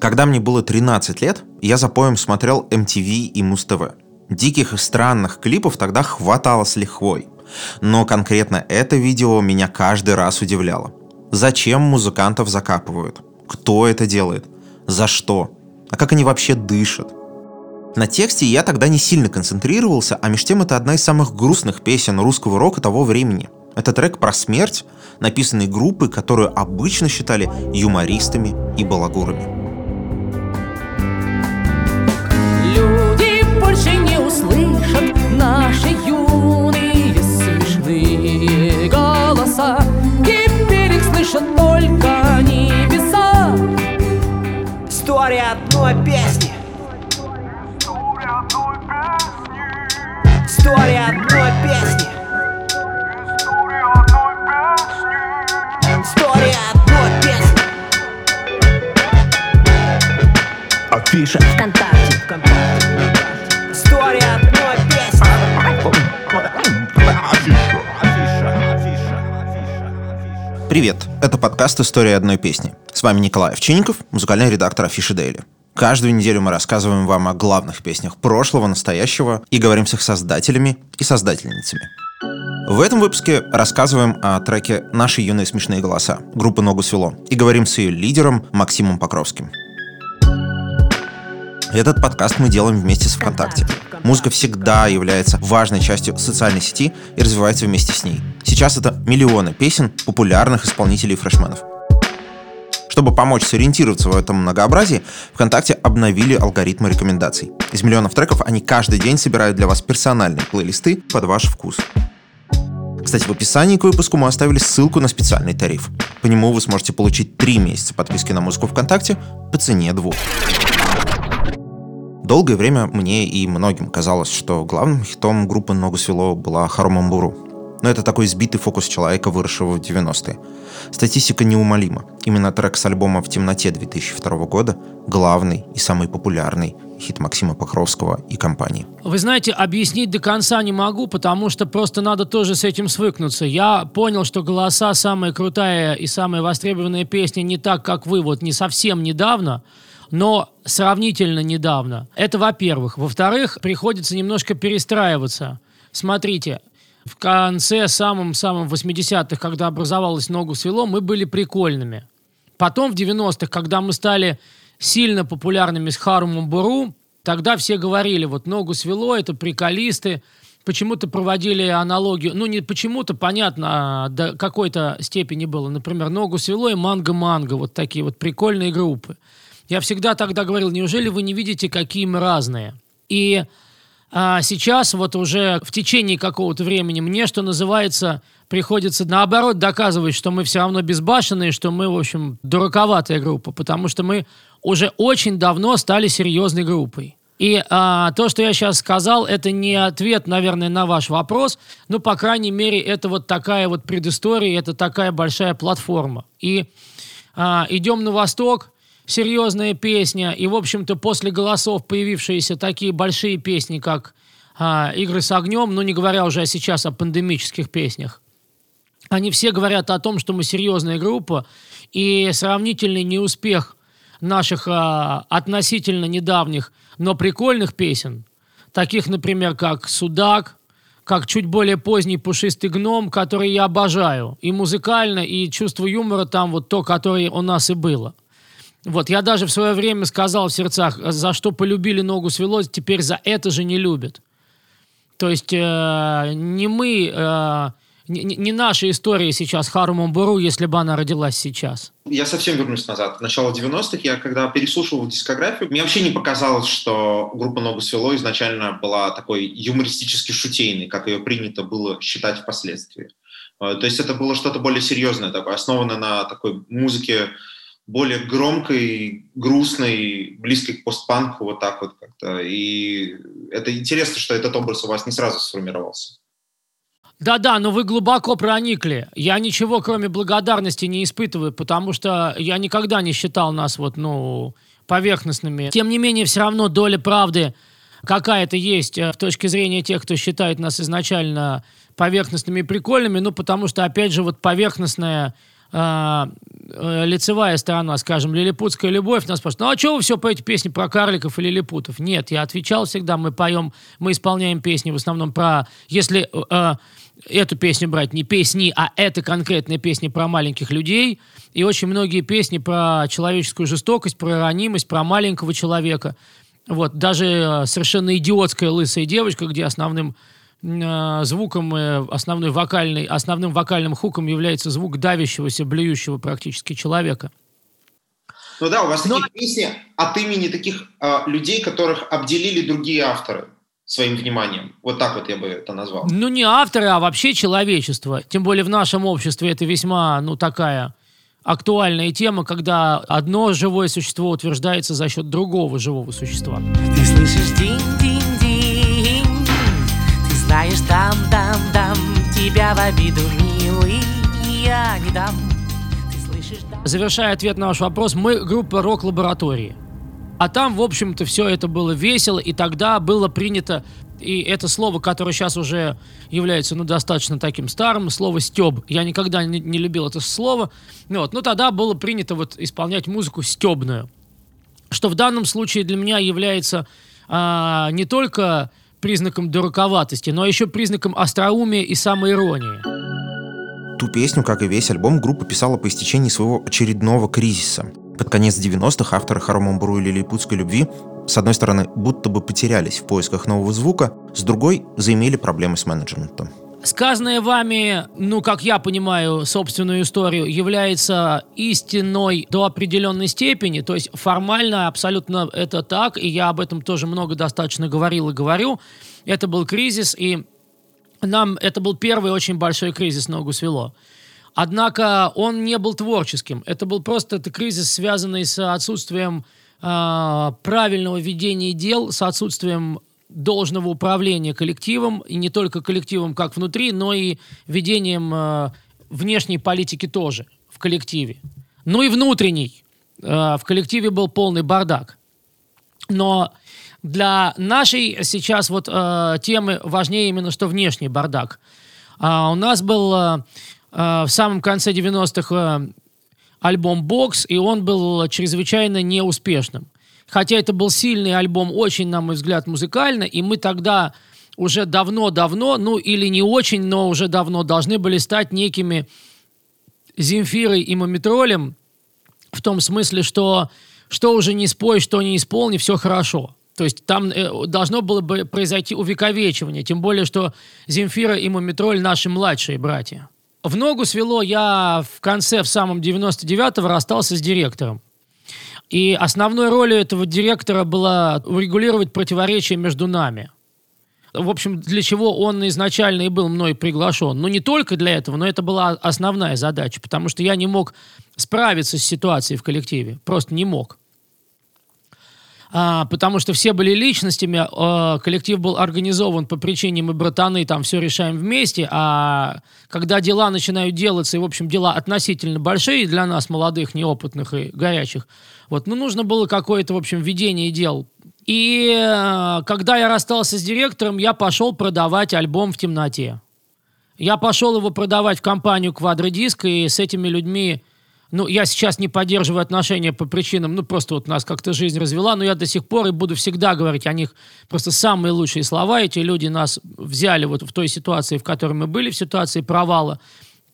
Когда мне было 13 лет, я за поем смотрел MTV и Муз-ТВ. Диких и странных клипов тогда хватало с лихвой. Но конкретно это видео меня каждый раз удивляло. Зачем музыкантов закапывают? Кто это делает? За что? А как они вообще дышат? На тексте я тогда не сильно концентрировался, а между тем это одна из самых грустных песен русского рока того времени. Это трек про смерть, написанный группой, которую обычно считали юмористами и балагурами. Услышат наши юные смешные голоса. Теперь их слышат только небеса. История одной песни. История одной песни. История одной песни. Афиша. ВКонтакте. История Привет, это подкаст «История одной песни». С вами Николай Овчинников, музыкальный редактор Афиши Дейли. Каждую неделю мы рассказываем вам о главных песнях прошлого, настоящего и говорим с их создателями и создательницами. В этом выпуске рассказываем о треке «Наши юные смешные голоса» группы «Ногу свело» и говорим с ее лидером Максимом Покровским. Этот подкаст мы делаем вместе с ВКонтакте. Музыка всегда является важной частью социальной сети и развивается вместе с ней. Сейчас это миллионы песен популярных исполнителей фрешменов. Чтобы помочь сориентироваться в этом многообразии, ВКонтакте обновили алгоритмы рекомендаций. Из миллионов треков они каждый день собирают для вас персональные плейлисты под ваш вкус. Кстати, в описании к выпуску мы оставили ссылку на специальный тариф. По нему вы сможете получить 3 месяца подписки на музыку ВКонтакте по цене двух. Долгое время мне и многим казалось, что главным хитом группы «Ногу свело» была «Харомамбуру». Но это такой сбитый фокус человека, выросшего в 90-е. Статистика неумолима. Именно трек с альбома «В темноте» 2002 года – главный и самый популярный хит Максима Покровского и компании. Вы знаете, объяснить до конца не могу, потому что просто надо тоже с этим свыкнуться. Я понял, что голоса самая крутая и самая востребованная песня не так, как вы, вот не совсем недавно, но сравнительно недавно. Это во-первых. Во-вторых, приходится немножко перестраиваться. Смотрите, в конце самым-самым 80-х, когда образовалась «Ногу свело», мы были прикольными. Потом в 90-х, когда мы стали сильно популярными с Харумом Буру, тогда все говорили, вот «Ногу свело» — это приколисты, почему-то проводили аналогию, ну не почему-то, понятно, а до какой-то степени было. Например, «Ногу свело» и «Манго-манго», вот такие вот прикольные группы. Я всегда тогда говорил, неужели вы не видите, какие мы разные? И а, сейчас вот уже в течение какого-то времени мне, что называется, приходится наоборот доказывать, что мы все равно безбашенные, что мы, в общем, дураковатая группа, потому что мы уже очень давно стали серьезной группой. И а, то, что я сейчас сказал, это не ответ, наверное, на ваш вопрос, но, по крайней мере, это вот такая вот предыстория, это такая большая платформа. И а, идем на восток, серьезная песня, и, в общем-то, после голосов появившиеся такие большие песни, как а, «Игры с огнем», ну, не говоря уже сейчас о пандемических песнях, они все говорят о том, что мы серьезная группа, и сравнительный неуспех наших а, относительно недавних, но прикольных песен, таких, например, как «Судак», как чуть более поздний «Пушистый гном», который я обожаю, и музыкально, и чувство юмора там вот то, которое у нас и было – вот, я даже в свое время сказал в сердцах, за что полюбили ногу свело, теперь за это же не любят. То есть э, не мы, э, не, не наша история сейчас Харумом Буру, если бы она родилась сейчас. Я совсем вернусь назад. Начало 90-х я, когда переслушивал дискографию, мне вообще не показалось, что группа «Ногу свело» изначально была такой юмористически шутейной, как ее принято было считать впоследствии. Э, то есть это было что-то более серьезное, такое, основанное на такой музыке, более громкой, грустной, близкой к постпанку, вот так вот как-то. И это интересно, что этот образ у вас не сразу сформировался. Да-да, но вы глубоко проникли. Я ничего, кроме благодарности, не испытываю, потому что я никогда не считал нас вот, ну, поверхностными. Тем не менее, все равно доля правды какая-то есть э, в точке зрения тех, кто считает нас изначально поверхностными и прикольными, ну, потому что, опять же, вот поверхностная а, э, лицевая сторона, скажем, «Лилипутская любовь», нас спрашивают, ну а что вы все поете песни про карликов и лилипутов? Нет, я отвечал всегда, мы поем, мы исполняем песни в основном про, если э, эту песню брать, не песни, а это конкретные песни про маленьких людей, и очень многие песни про человеческую жестокость, про ранимость, про маленького человека. Вот, даже э, совершенно идиотская лысая девочка, где основным звуком, э, основной вокальный, основным вокальным хуком является звук давящегося, блюющего практически человека. Ну да, у вас Но- такие песни от имени таких а, людей, которых обделили другие авторы своим вниманием. Вот так вот я бы это назвал. Ну, не авторы, а вообще человечество. Тем более в нашем обществе это весьма, ну, такая актуальная тема, когда одно живое существо утверждается за счет другого живого существа. Ты слышишь динь-динь-динь обиду, милый, я не дам Завершая ответ на ваш вопрос, мы группа рок-лаборатории. А там, в общем-то, все это было весело, и тогда было принято, и это слово, которое сейчас уже является, ну, достаточно таким старым, слово «стеб». Я никогда не, не любил это слово. Ну, вот, но тогда было принято вот исполнять музыку стебную. Что в данном случае для меня является а, не только признаком дураковатости, но еще признаком остроумия и самоиронии. Ту песню, как и весь альбом, группа писала по истечении своего очередного кризиса. Под конец 90-х авторы Харомамбуру и Лилипутской любви с одной стороны, будто бы потерялись в поисках нового звука, с другой заимели проблемы с менеджментом. Сказанное вами, ну, как я понимаю собственную историю, является истиной до определенной степени, то есть формально абсолютно это так, и я об этом тоже много достаточно говорил и говорю. Это был кризис, и нам это был первый очень большой кризис ногу свело. Однако он не был творческим. Это был просто это кризис, связанный с отсутствием а, правильного ведения дел, с отсутствием должного управления коллективом, и не только коллективом как внутри, но и ведением э, внешней политики тоже в коллективе. Ну и внутренней. Э, в коллективе был полный бардак. Но для нашей сейчас вот э, темы важнее именно что внешний бардак. А у нас был э, э, в самом конце 90-х э, альбом «Бокс», и он был чрезвычайно неуспешным. Хотя это был сильный альбом, очень, на мой взгляд, музыкально, и мы тогда уже давно-давно, ну или не очень, но уже давно должны были стать некими Земфирой и Мумитролем, в том смысле, что что уже не спой, что не исполни, все хорошо. То есть там э, должно было бы произойти увековечивание, тем более, что Земфира и Мумитроль наши младшие братья. В ногу свело я в конце, в самом 99-го расстался с директором. И основной ролью этого директора было урегулировать противоречия между нами. В общем, для чего он изначально и был мной приглашен. Ну, не только для этого, но это была основная задача, потому что я не мог справиться с ситуацией в коллективе. Просто не мог. А, потому что все были личностями, а, коллектив был организован по причине мы братаны, там все решаем вместе, а когда дела начинают делаться, и, в общем, дела относительно большие для нас, молодых, неопытных и горячих, вот, ну, нужно было какое-то, в общем, ведение дел. И э, когда я расстался с директором, я пошел продавать альбом в темноте. Я пошел его продавать в компанию Квадродиск, и с этими людьми ну, я сейчас не поддерживаю отношения по причинам, ну, просто вот нас как-то жизнь развела, но я до сих пор и буду всегда говорить о них просто самые лучшие слова. Эти люди нас взяли вот в той ситуации, в которой мы были, в ситуации провала,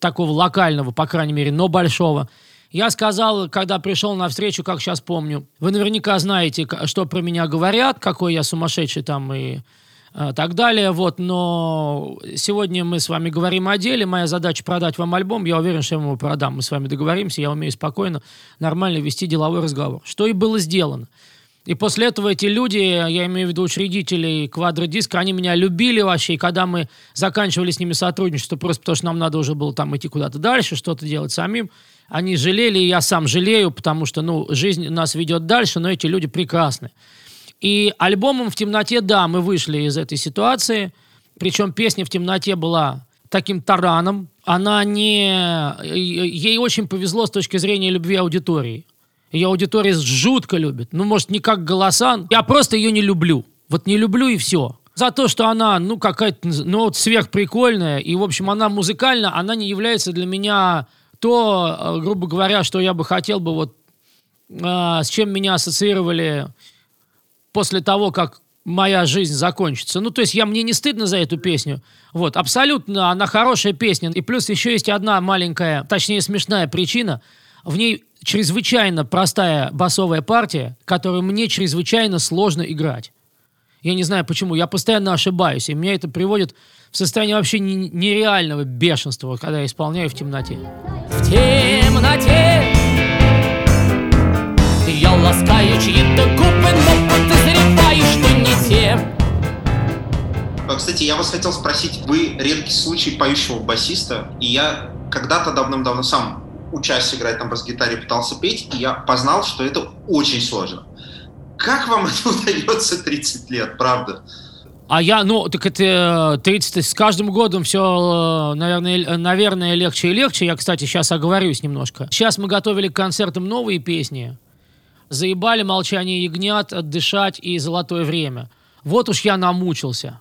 такого локального, по крайней мере, но большого. Я сказал, когда пришел на встречу, как сейчас помню, вы наверняка знаете, что про меня говорят, какой я сумасшедший там и так далее, вот, но сегодня мы с вами говорим о деле, моя задача продать вам альбом, я уверен, что я его продам, мы с вами договоримся, я умею спокойно, нормально вести деловой разговор. Что и было сделано. И после этого эти люди, я имею в виду учредителей Квадродиска, они меня любили вообще, и когда мы заканчивали с ними сотрудничество, просто потому что нам надо уже было там идти куда-то дальше, что-то делать самим, они жалели, и я сам жалею, потому что, ну, жизнь нас ведет дальше, но эти люди прекрасны. И альбомом «В темноте», да, мы вышли из этой ситуации. Причем песня «В темноте» была таким тараном. Она не... Ей очень повезло с точки зрения любви аудитории. Ее аудитория жутко любит. Ну, может, не как голоса. Я просто ее не люблю. Вот не люблю и все. За то, что она, ну, какая-то, ну, вот сверхприкольная. И, в общем, она музыкально, она не является для меня то, э, грубо говоря, что я бы хотел бы вот э, с чем меня ассоциировали после того, как моя жизнь закончится. Ну, то есть я, мне не стыдно за эту песню. Вот, абсолютно, она хорошая песня. И плюс еще есть одна маленькая, точнее смешная причина. В ней чрезвычайно простая басовая партия, которую мне чрезвычайно сложно играть. Я не знаю почему, я постоянно ошибаюсь, и меня это приводит в состояние вообще не- нереального бешенства, когда я исполняю в темноте. В темноте Я ласкаю чьи-то губы, но подозреваю, что не те А, Кстати, я вас хотел спросить, вы редкий случай поющего басиста, и я когда-то давным-давно сам, учась играть на бас-гитаре, пытался петь, и я познал, что это очень сложно. Как вам это удается 30 лет, правда? А я, ну, так это э, 30, с каждым годом все, наверное, л- наверное, легче и легче. Я, кстати, сейчас оговорюсь немножко. Сейчас мы готовили к концертам новые песни. Заебали «Молчание ягнят», «Отдышать» и «Золотое время». Вот уж я намучился.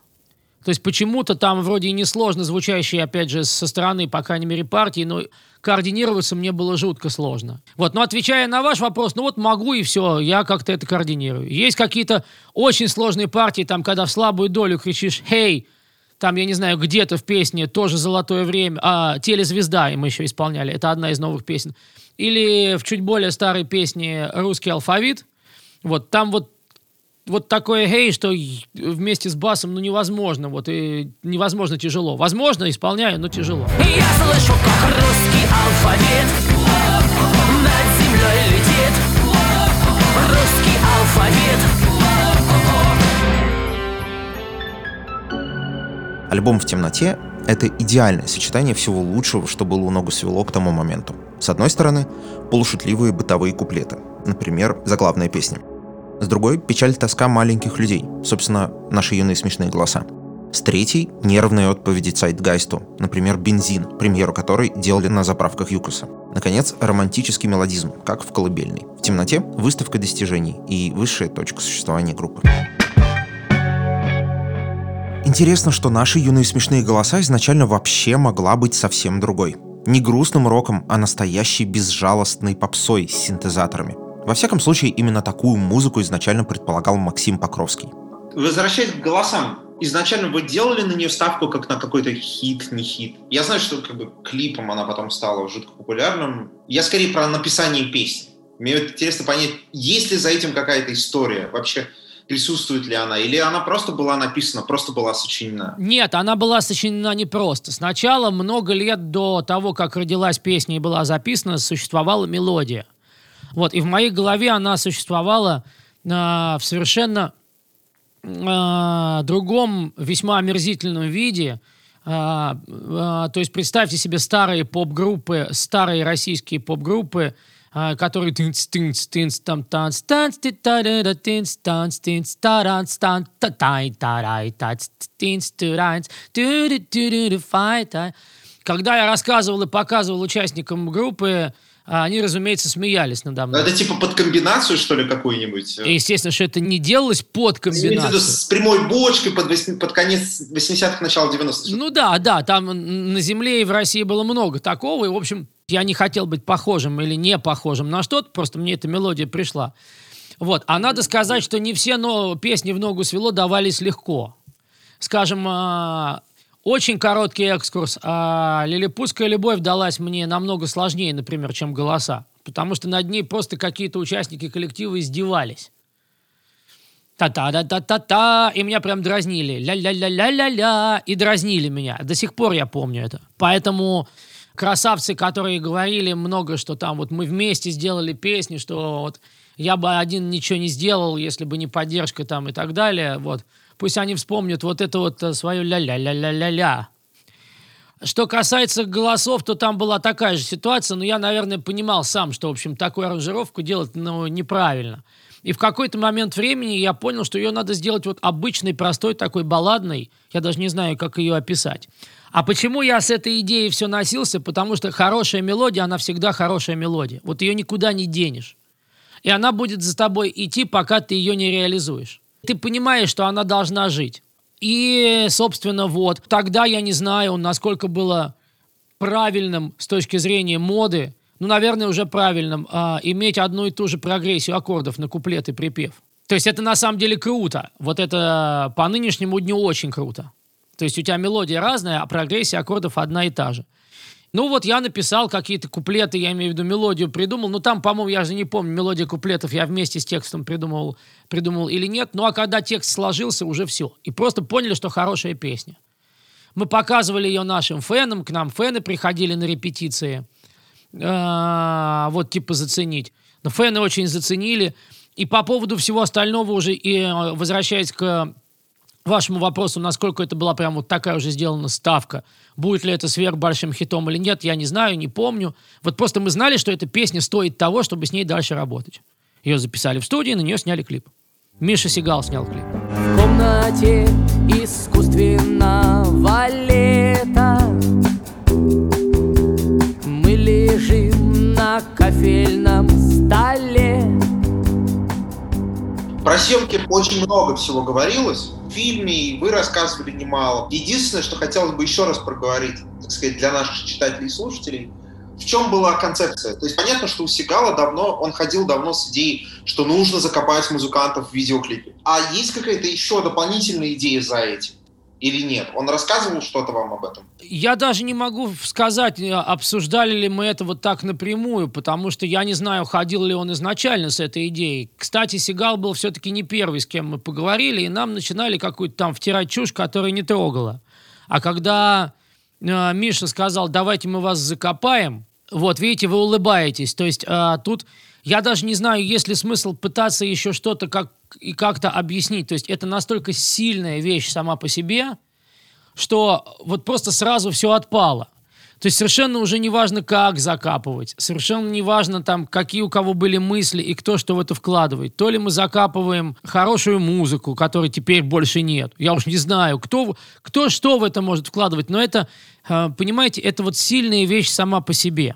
То есть почему-то там вроде и несложно звучащие, опять же, со стороны, по крайней мере, партии, но координироваться мне было жутко сложно. Вот, но отвечая на ваш вопрос, ну вот могу и все, я как-то это координирую. Есть какие-то очень сложные партии, там, когда в слабую долю кричишь «Хей!», там, я не знаю, где-то в песне тоже «Золотое время», а «Телезвезда» и мы еще исполняли, это одна из новых песен. Или в чуть более старой песне «Русский алфавит», вот, там вот вот такое гей, что вместе с басом, ну, невозможно, вот, и невозможно тяжело. Возможно, исполняю, но тяжело. Я слышу, как русский алфавит Альбом «В темноте» — это идеальное сочетание всего лучшего, что было у Ногу Свело к тому моменту. С одной стороны, полушутливые бытовые куплеты, например, заглавная песня. С другой — печаль тоска маленьких людей, собственно, наши юные смешные голоса. С третьей — нервные отповеди Цайтгайсту, например, «Бензин», премьеру которой делали на заправках Юкоса. Наконец, романтический мелодизм, как в колыбельной. В темноте — выставка достижений и высшая точка существования группы. Интересно, что наши юные смешные голоса изначально вообще могла быть совсем другой. Не грустным роком, а настоящей безжалостной попсой с синтезаторами. Во всяком случае, именно такую музыку изначально предполагал Максим Покровский. Возвращаясь к голосам, изначально вы делали на нее ставку как на какой-то хит, не хит? Я знаю, что как бы клипом она потом стала жутко популярным. Я скорее про написание песни. Мне интересно понять, есть ли за этим какая-то история? Вообще присутствует ли она? Или она просто была написана, просто была сочинена? Нет, она была сочинена не просто. Сначала, много лет до того, как родилась песня и была записана, существовала мелодия. Вот, и в моей голове она существовала а, в совершенно а, другом, весьма омерзительном виде. А, а, то есть представьте себе старые поп-группы, старые российские поп-группы, тынц тынц тынц там танц танц ти та да да тынц танц тынц таранц тан та тай тарай тац тынц туранц ту ду ду ду ду фай тай когда я рассказывал и показывал участникам группы, а, они, разумеется, смеялись надо мной. Это типа под комбинацию, что ли, какую-нибудь? И, естественно, что это не делалось под комбинацию. с прямой бочкой под, под конец 80-х, начало 90-х. Ну да, да, там на Земле и в России было много такого, и, в общем, я не хотел быть похожим или не похожим на что-то, просто мне эта мелодия пришла. Вот, а надо сказать, что не все но, песни в ногу свело давались легко. Скажем, а, очень короткий экскурс. А, «Лилипутская любовь» далась мне намного сложнее, например, чем «Голоса», потому что над ней просто какие-то участники коллектива издевались. Та-та-да-та-та-та, и меня прям дразнили. Ля-ля-ля-ля-ля-ля, и дразнили меня. До сих пор я помню это. Поэтому красавцы, которые говорили много, что там вот мы вместе сделали песни, что вот я бы один ничего не сделал, если бы не поддержка там и так далее, вот. Пусть они вспомнят вот это вот э, свое ля-ля-ля-ля-ля-ля. Что касается голосов, то там была такая же ситуация, но я, наверное, понимал сам, что, в общем, такую аранжировку делать ну, неправильно. И в какой-то момент времени я понял, что ее надо сделать вот обычной, простой, такой балладной. Я даже не знаю, как ее описать. А почему я с этой идеей все носился? Потому что хорошая мелодия, она всегда хорошая мелодия. Вот ее никуда не денешь. И она будет за тобой идти, пока ты ее не реализуешь. Ты понимаешь, что она должна жить. И, собственно, вот. Тогда я не знаю, насколько было правильным с точки зрения моды, ну, наверное, уже правильным, а, иметь одну и ту же прогрессию аккордов на куплет и припев. То есть это на самом деле круто. Вот это по нынешнему дню очень круто. То есть у тебя мелодия разная, а прогрессия аккордов одна и та же. Ну вот я написал какие-то куплеты, я имею в виду мелодию придумал. Ну там, по-моему, я же не помню, мелодия куплетов я вместе с текстом придумал, придумал или нет. Ну а когда текст сложился, уже все. И просто поняли, что хорошая песня. Мы показывали ее нашим фенам, к нам фены приходили на репетиции. А, вот типа заценить. Но фэны очень заценили. И по поводу всего остального уже, и э, возвращаясь к вашему вопросу, насколько это была прям вот такая уже сделана ставка, будет ли это сверх большим хитом или нет, я не знаю, не помню. Вот просто мы знали, что эта песня стоит того, чтобы с ней дальше работать. Ее записали в студии, на нее сняли клип. Миша Сигал снял клип. В комнате искусственного лета кофейном столе Про съемки очень много всего говорилось. В фильме и вы рассказывали немало. Единственное, что хотелось бы еще раз проговорить, так сказать, для наших читателей и слушателей, в чем была концепция? То есть понятно, что у Сигала давно, он ходил давно с идеей, что нужно закопать музыкантов в видеоклипе. А есть какая-то еще дополнительная идея за этим? Или нет? Он рассказывал что-то вам об этом? Я даже не могу сказать, э, обсуждали ли мы это вот так напрямую, потому что я не знаю, ходил ли он изначально с этой идеей. Кстати, Сигал был все-таки не первый, с кем мы поговорили, и нам начинали какую-то там втирать чушь, которая не трогала. А когда э, Миша сказал, давайте мы вас закопаем, вот, видите, вы улыбаетесь. То есть э, тут я даже не знаю, есть ли смысл пытаться еще что-то как, и как-то объяснить. То есть это настолько сильная вещь сама по себе, что вот просто сразу все отпало. То есть совершенно уже не важно, как закапывать, совершенно не важно, там, какие у кого были мысли и кто что в это вкладывает. То ли мы закапываем хорошую музыку, которой теперь больше нет. Я уж не знаю, кто, кто что в это может вкладывать, но это, э, понимаете, это вот сильная вещь сама по себе.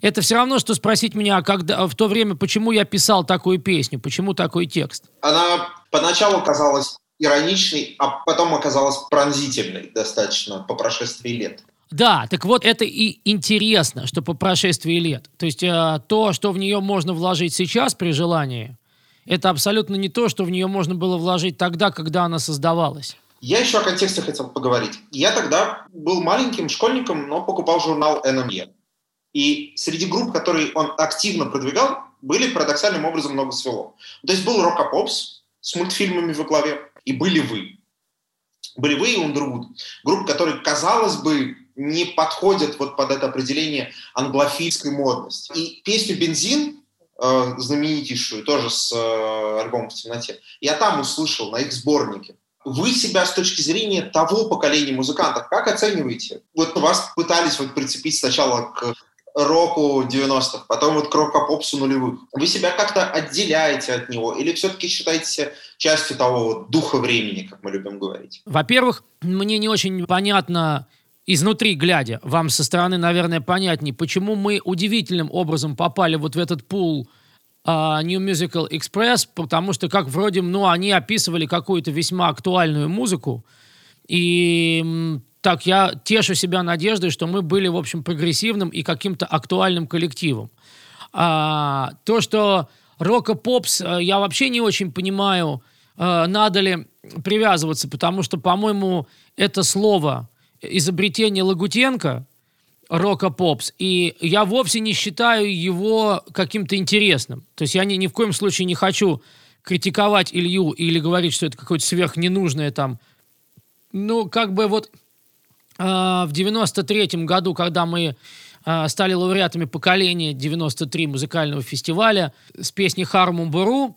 Это все равно, что спросить меня, а когда, в то время, почему я писал такую песню, почему такой текст. Она поначалу казалась ироничной, а потом оказалась пронзительной достаточно по прошествии лет. Да, так вот это и интересно, что по прошествии лет. То есть э, то, что в нее можно вложить сейчас при желании, это абсолютно не то, что в нее можно было вложить тогда, когда она создавалась. Я еще о контексте хотел поговорить. Я тогда был маленьким школьником, но покупал журнал NME. И среди групп, которые он активно продвигал, были парадоксальным образом много свело. То есть был Рокопопс с мультфильмами во главе, и были вы. Были вы и Underwood. Группы, которые, казалось бы, не подходят вот под это определение англофильской модности. И песню «Бензин», э, знаменитейшую, тоже с э, альбомом «В темноте», я там услышал, на их сборнике. Вы себя с точки зрения того поколения музыкантов как оцениваете? Вот вас пытались вот прицепить сначала к року 90-х, потом вот к рок-попсу нулевых. Вы себя как-то отделяете от него или все-таки считаете частью того вот духа времени, как мы любим говорить? Во-первых, мне не очень понятно, изнутри глядя, вам со стороны, наверное, понятнее, почему мы удивительным образом попали вот в этот пул uh, New Musical Express, потому что как вроде, ну, они описывали какую-то весьма актуальную музыку, и так я тешу себя надеждой, что мы были, в общем, прогрессивным и каким-то актуальным коллективом. А, то, что рока попс, э, я вообще не очень понимаю, а, надо ли привязываться, потому что, по-моему, это слово изобретение Лагутенко, рока попс, и я вовсе не считаю его каким-то интересным. То есть я ни, ни в коем случае не хочу критиковать Илью или говорить, что это какое-то сверхненужное там. Ну, как бы вот в 93 году, когда мы а, стали лауреатами поколения 93 музыкального фестиваля с песней «Хармум Буру»,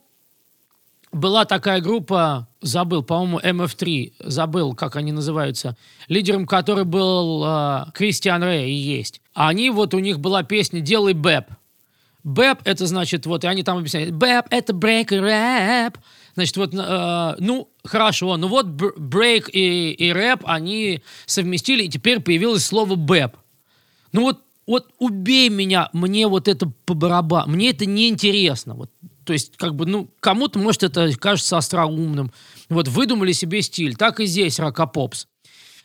была такая группа, забыл, по-моему, MF3, забыл, как они называются, лидером которой был э, Кристиан Рэй и есть. А они, вот у них была песня «Делай бэп». Бэп – это значит, вот, и они там объясняют, бэп – это брейк и рэп. Значит, вот, э, ну, хорошо, ну вот брейк и, и рэп они совместили, и теперь появилось слово бэп. Ну вот, вот убей меня, мне вот это по барабану, мне это неинтересно. Вот, то есть, как бы, ну, кому-то, может, это кажется остроумным. Вот, выдумали себе стиль. Так и здесь, Рокопопс.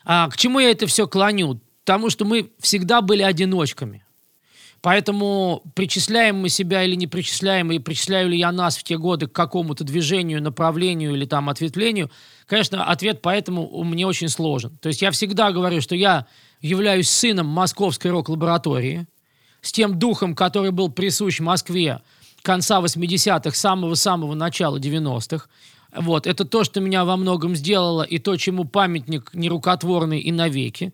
А к чему я это все клоню? потому что мы всегда были одиночками. Поэтому причисляем мы себя или не причисляем, и причисляю ли я нас в те годы к какому-то движению, направлению или там ответвлению, конечно, ответ поэтому мне очень сложен. То есть я всегда говорю, что я являюсь сыном Московской рок-лаборатории, с тем духом, который был присущ Москве конца 80-х, самого-самого начала 90-х. Вот, это то, что меня во многом сделало, и то, чему памятник нерукотворный и навеки.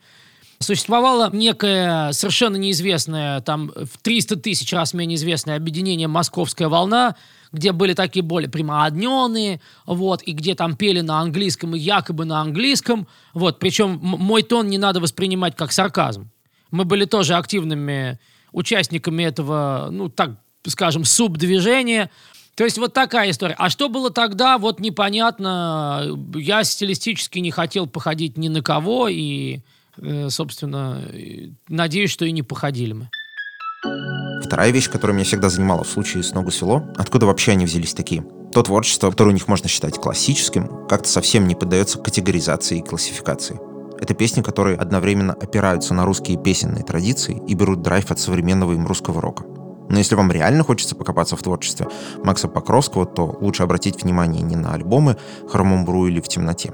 Существовало некое совершенно неизвестное, там в 300 тысяч раз менее известное объединение «Московская волна», где были такие более прямоодненные, вот, и где там пели на английском и якобы на английском, вот, причем мой тон не надо воспринимать как сарказм. Мы были тоже активными участниками этого, ну, так скажем, субдвижения, то есть вот такая история. А что было тогда, вот непонятно. Я стилистически не хотел походить ни на кого, и, собственно, э, надеюсь, что и не походили мы. Вторая вещь, которая меня всегда занимала в случае с «Ногу свело», откуда вообще они взялись такие? То творчество, которое у них можно считать классическим, как-то совсем не поддается категоризации и классификации. Это песни, которые одновременно опираются на русские песенные традиции и берут драйв от современного им русского рока. Но если вам реально хочется покопаться в творчестве Макса Покровского, то лучше обратить внимание не на альбомы «Хромом Бру» или «В темноте»,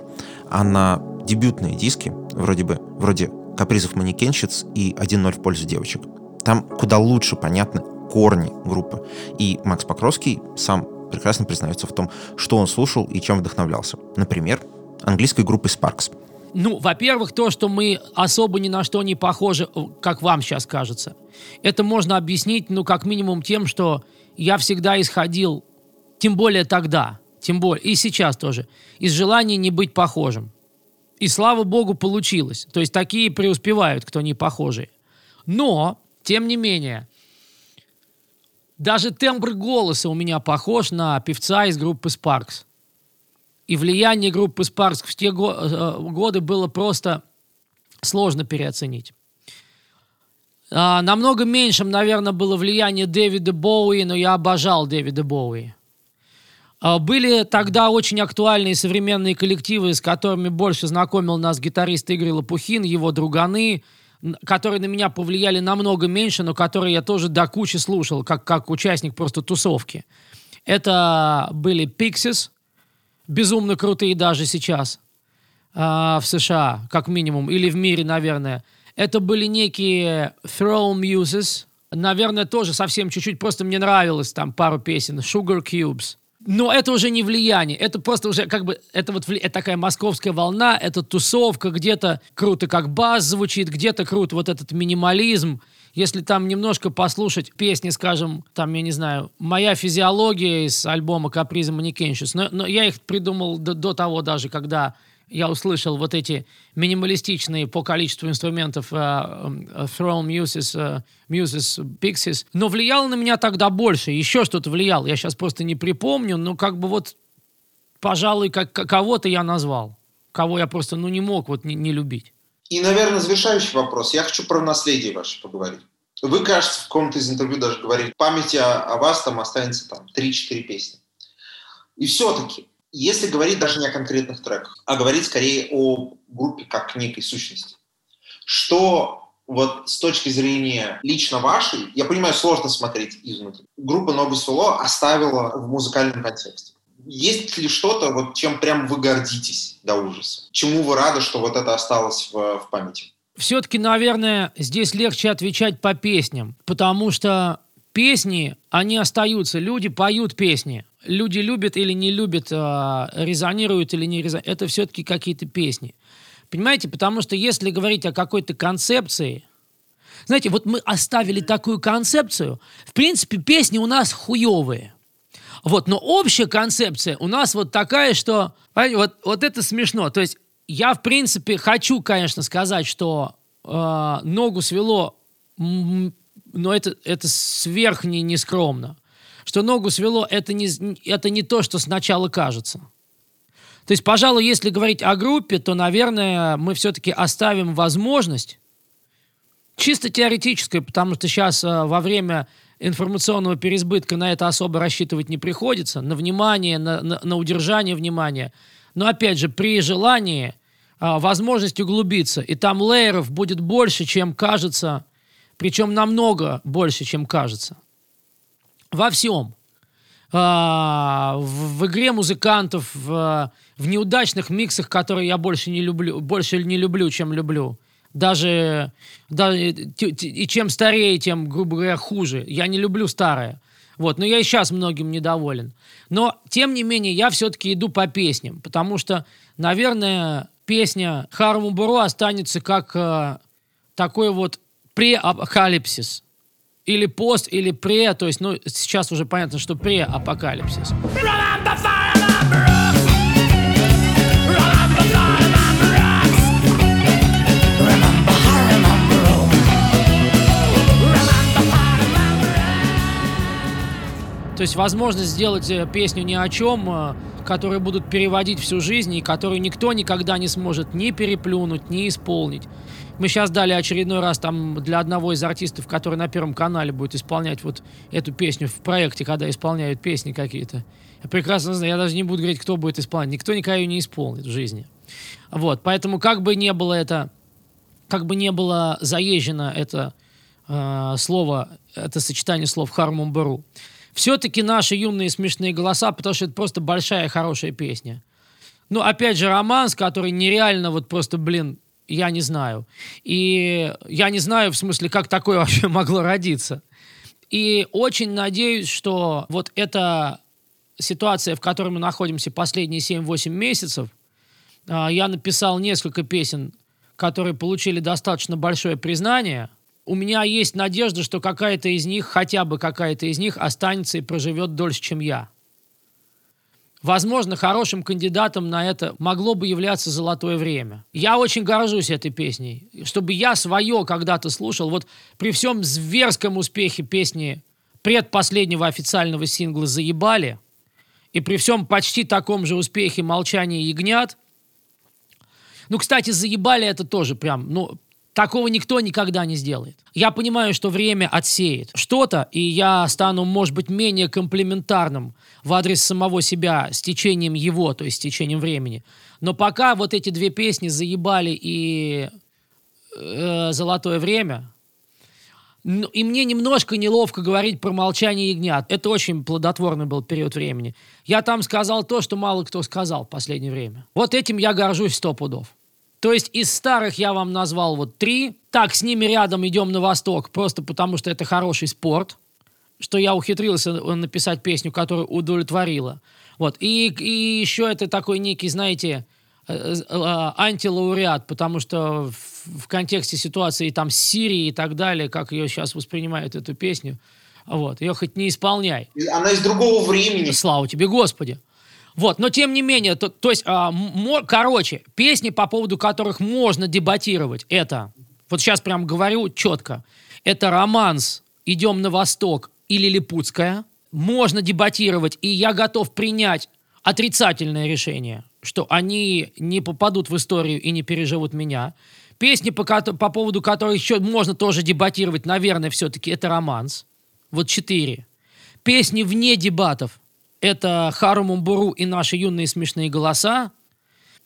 а на дебютные диски, вроде бы, вроде «Капризов манекенщиц» и «1-0 в пользу девочек». Там куда лучше понятны корни группы. И Макс Покровский сам прекрасно признается в том, что он слушал и чем вдохновлялся. Например, английской группой Sparks. Ну, во-первых, то, что мы особо ни на что не похожи, как вам сейчас кажется. Это можно объяснить, ну, как минимум тем, что я всегда исходил, тем более тогда, тем более, и сейчас тоже, из желания не быть похожим. И слава богу, получилось. То есть такие преуспевают, кто не похожие. Но, тем не менее, даже тембр голоса у меня похож на певца из группы Sparks. И влияние группы Sparks в те э, годы было просто сложно переоценить. А, намного меньшим, наверное, было влияние Дэвида Боуи, но я обожал Дэвида Боуи. А, Были тогда очень актуальные современные коллективы, с которыми больше знакомил нас гитарист Игорь Лопухин, его друганы, которые на меня повлияли намного меньше, но которые я тоже до кучи слушал, как, как участник просто тусовки. Это были Pixies, безумно крутые даже сейчас а, в США, как минимум, или в мире, наверное. Это были некие Throw Muses, наверное, тоже совсем чуть-чуть, просто мне нравилось там пару песен, Sugar Cubes. Но это уже не влияние, это просто уже как бы, это вот это такая московская волна, это тусовка, где-то круто как бас звучит, где-то круто вот этот минимализм. Если там немножко послушать песни, скажем, там, я не знаю, «Моя физиология» из альбома «Каприза Манекенщиц», но, но я их придумал до, до того даже, когда я услышал вот эти минималистичные по количеству инструментов э, Throne Muses, э, Muses, Pixies. Но влияло на меня тогда больше. Еще что-то влияло. Я сейчас просто не припомню, но как бы вот, пожалуй, как, кого-то я назвал. Кого я просто, ну, не мог вот не, не любить. И, наверное, завершающий вопрос. Я хочу про наследие ваше поговорить. Вы, кажется, в каком-то из интервью даже говорили, в памяти о, о вас там останется там 3-4 песни. И все-таки, если говорить даже не о конкретных треках, а говорить скорее о группе как некой сущности, что вот с точки зрения лично вашей, я понимаю, сложно смотреть изнутри, группа «Ногу свело» оставила в музыкальном контексте. Есть ли что-то, вот чем прям вы гордитесь до ужаса? Чему вы рады, что вот это осталось в, в памяти? Все-таки, наверное, здесь легче отвечать по песням, потому что песни, они остаются. Люди поют песни. Люди любят или не любят, э, резонируют или не резонируют. Это все-таки какие-то песни. Понимаете? Потому что если говорить о какой-то концепции, знаете, вот мы оставили такую концепцию, в принципе, песни у нас хуевые. Вот, но общая концепция у нас вот такая, что, вот, вот это смешно. То есть я, в принципе, хочу, конечно, сказать, что э, ногу свело, но это, это сверх не, нескромно. Что ногу свело, это не, это не то, что сначала кажется. То есть, пожалуй, если говорить о группе, то, наверное, мы все-таки оставим возможность, чисто теоретической, потому что сейчас э, во время информационного переизбытка на это особо рассчитывать не приходится, на внимание, на, на- на удержание внимания. Но опять же, при желании а, возможность углубиться. И там лейеров будет больше, чем кажется, причем намного больше, чем кажется. Во всем. А, в, игре музыкантов, в, в неудачных миксах, которые я больше не люблю, больше не люблю, чем люблю. Даже, да, и, чем старее, тем, грубо говоря, хуже. Я не люблю старое. Вот, но я и сейчас многим недоволен. Но, тем не менее, я все-таки иду по песням, потому что, наверное, песня Харуму Буру останется как э, такой вот преапокалипсис. Или пост, или пре, то есть, ну, сейчас уже понятно, что преапокалипсис. То есть возможность сделать э, песню ни о чем, э, которые будут переводить всю жизнь и которую никто никогда не сможет ни переплюнуть, ни исполнить. Мы сейчас дали очередной раз там для одного из артистов, который на Первом канале будет исполнять вот эту песню в проекте, когда исполняют песни какие-то. Я прекрасно знаю, я даже не буду говорить, кто будет исполнять. Никто никогда ее не исполнит в жизни. Вот, поэтому как бы не было это, как бы не было заезжено это э, слово, это сочетание слов Хармон Бару, все-таки наши юные смешные голоса, потому что это просто большая хорошая песня. Ну, опять же, романс, который нереально вот просто, блин, я не знаю. И я не знаю, в смысле, как такое вообще могло родиться. И очень надеюсь, что вот эта ситуация, в которой мы находимся последние 7-8 месяцев, а, я написал несколько песен, которые получили достаточно большое признание – у меня есть надежда, что какая-то из них, хотя бы какая-то из них останется и проживет дольше, чем я. Возможно, хорошим кандидатом на это могло бы являться «Золотое время». Я очень горжусь этой песней. Чтобы я свое когда-то слушал, вот при всем зверском успехе песни предпоследнего официального сингла «Заебали», и при всем почти таком же успехе «Молчание ягнят», ну, кстати, «Заебали» это тоже прям, ну, Такого никто никогда не сделает. Я понимаю, что время отсеет что-то, и я стану, может быть, менее комплиментарным в адрес самого себя с течением его, то есть с течением времени. Но пока вот эти две песни «Заебали» и э, «Золотое время», ну, и мне немножко неловко говорить про молчание ягнят. Это очень плодотворный был период времени. Я там сказал то, что мало кто сказал в последнее время. Вот этим я горжусь сто пудов. То есть из старых я вам назвал вот три. Так, с ними рядом идем на восток, просто потому что это хороший спорт, что я ухитрился написать песню, которая удовлетворила. Вот. И, и еще это такой некий, знаете, э, э, э, антилауреат, потому что в, в контексте ситуации там с Сирией и так далее, как ее сейчас воспринимают эту песню, вот, ее хоть не исполняй. Она из другого времени. Слава тебе, Господи. Вот, но тем не менее, то, то есть, а, мо, короче, песни, по поводу которых можно дебатировать, это, вот сейчас прям говорю четко, это романс «Идем на восток» или «Липутская». Можно дебатировать, и я готов принять отрицательное решение, что они не попадут в историю и не переживут меня. Песни, по, по поводу которых еще можно тоже дебатировать, наверное, все-таки это романс. Вот четыре. Песни вне дебатов это Хару Мумбуру и наши юные смешные голоса.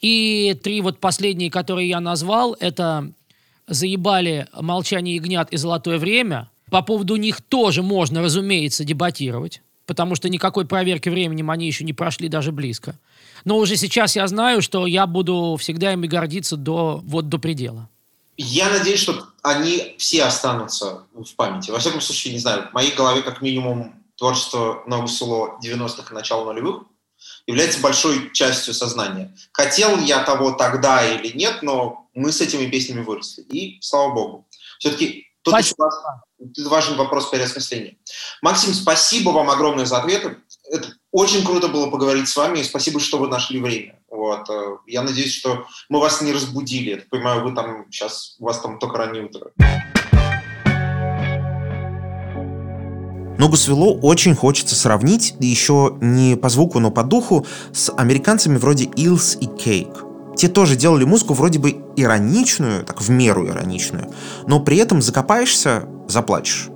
И три вот последние, которые я назвал, это «Заебали молчание ягнят» и «Золотое время». По поводу них тоже можно, разумеется, дебатировать, потому что никакой проверки временем они еще не прошли даже близко. Но уже сейчас я знаю, что я буду всегда ими гордиться до, вот до предела. Я надеюсь, что они все останутся в памяти. Во всяком случае, не знаю, в моей голове как минимум творчество Нового Село 90-х и начала нулевых является большой частью сознания. Хотел я того тогда или нет, но мы с этими песнями выросли. И слава богу. Все-таки тут важен вопрос переосмысления. Максим, спасибо вам огромное за ответы. Это очень круто было поговорить с вами, и спасибо, что вы нашли время. Вот. Э, я надеюсь, что мы вас не разбудили. Я понимаю, вы там сейчас, у вас там только раннее утро. Ногу свело очень хочется сравнить, еще не по звуку, но по духу, с американцами вроде Илс и Кейк. Те тоже делали музыку вроде бы ироничную, так в меру ироничную, но при этом закопаешься, заплачешь.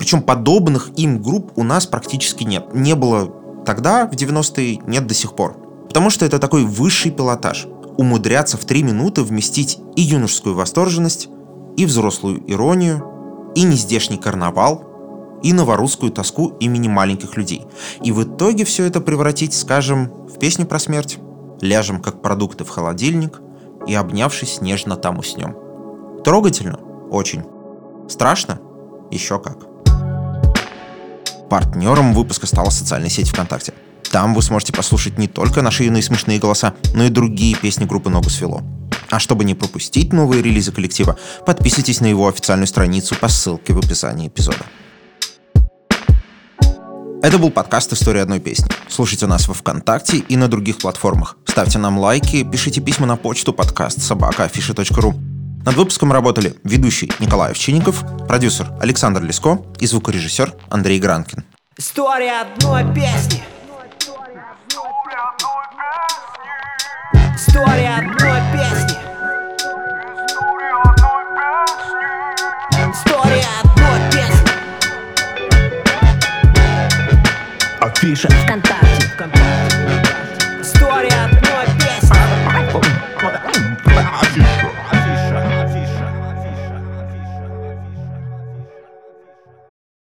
Причем подобных им групп у нас практически нет. Не было тогда, в 90-е, нет до сих пор. Потому что это такой высший пилотаж. умудрятся в три минуты вместить и юношескую восторженность, и взрослую иронию, и нездешний карнавал, и новорусскую тоску имени маленьких людей. И в итоге все это превратить, скажем, в песню про смерть. Ляжем, как продукты в холодильник, и, обнявшись, нежно там уснем. Трогательно? Очень. Страшно? Еще как. Партнером выпуска стала социальная сеть ВКонтакте. Там вы сможете послушать не только наши юные смешные голоса, но и другие песни группы «Ногу свело». А чтобы не пропустить новые релизы коллектива, подписывайтесь на его официальную страницу по ссылке в описании эпизода. Это был подкаст «История одной песни». Слушайте нас во ВКонтакте и на других платформах. Ставьте нам лайки, пишите письма на почту подкаст собака афиша.ру. Над выпуском работали ведущий Николай Овчинников, продюсер Александр Леско и звукорежиссер Андрей Гранкин. История одной песни. История одной песни. пишет ВКонтакте. ВКонтакте.